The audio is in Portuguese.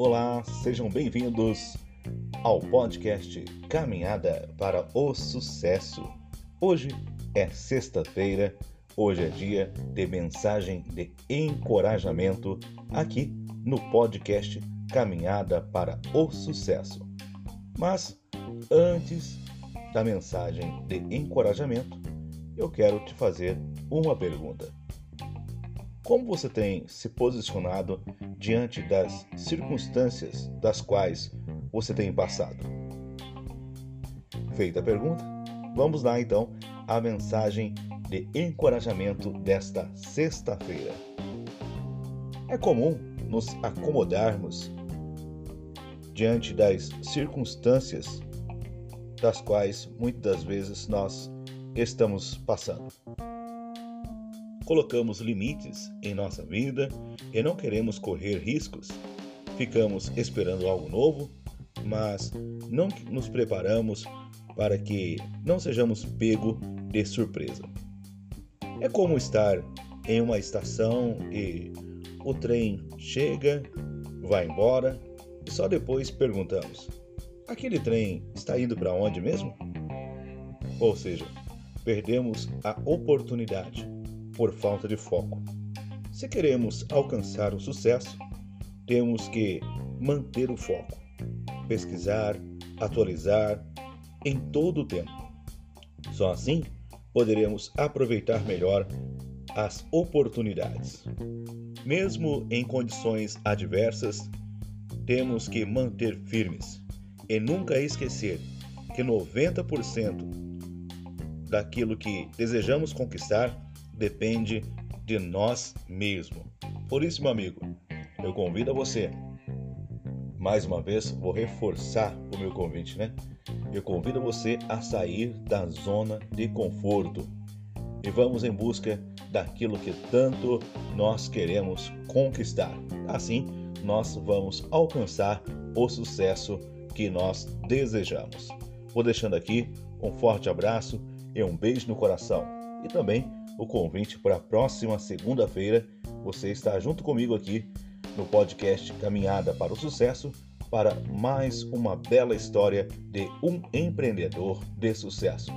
Olá, sejam bem-vindos ao podcast Caminhada para o Sucesso. Hoje é sexta-feira, hoje é dia de mensagem de encorajamento aqui no podcast Caminhada para o Sucesso. Mas antes da mensagem de encorajamento, eu quero te fazer uma pergunta. Como você tem se posicionado diante das circunstâncias das quais você tem passado? Feita a pergunta, vamos lá então à mensagem de encorajamento desta sexta-feira. É comum nos acomodarmos diante das circunstâncias das quais muitas vezes nós estamos passando colocamos limites em nossa vida e não queremos correr riscos. Ficamos esperando algo novo, mas não nos preparamos para que não sejamos pego de surpresa. É como estar em uma estação e o trem chega, vai embora e só depois perguntamos: aquele trem está indo para onde mesmo? Ou seja, perdemos a oportunidade por falta de foco. Se queremos alcançar o sucesso, temos que manter o foco, pesquisar, atualizar em todo o tempo. Só assim poderemos aproveitar melhor as oportunidades. Mesmo em condições adversas, temos que manter firmes e nunca esquecer que 90% daquilo que desejamos conquistar depende de nós mesmos. Por isso, meu amigo, eu convido a você. Mais uma vez, vou reforçar o meu convite, né? Eu convido você a sair da zona de conforto e vamos em busca daquilo que tanto nós queremos conquistar. Assim, nós vamos alcançar o sucesso que nós desejamos. Vou deixando aqui um forte abraço e um beijo no coração. E também o convite para a próxima segunda-feira. Você está junto comigo aqui no podcast Caminhada para o Sucesso para mais uma bela história de um empreendedor de sucesso.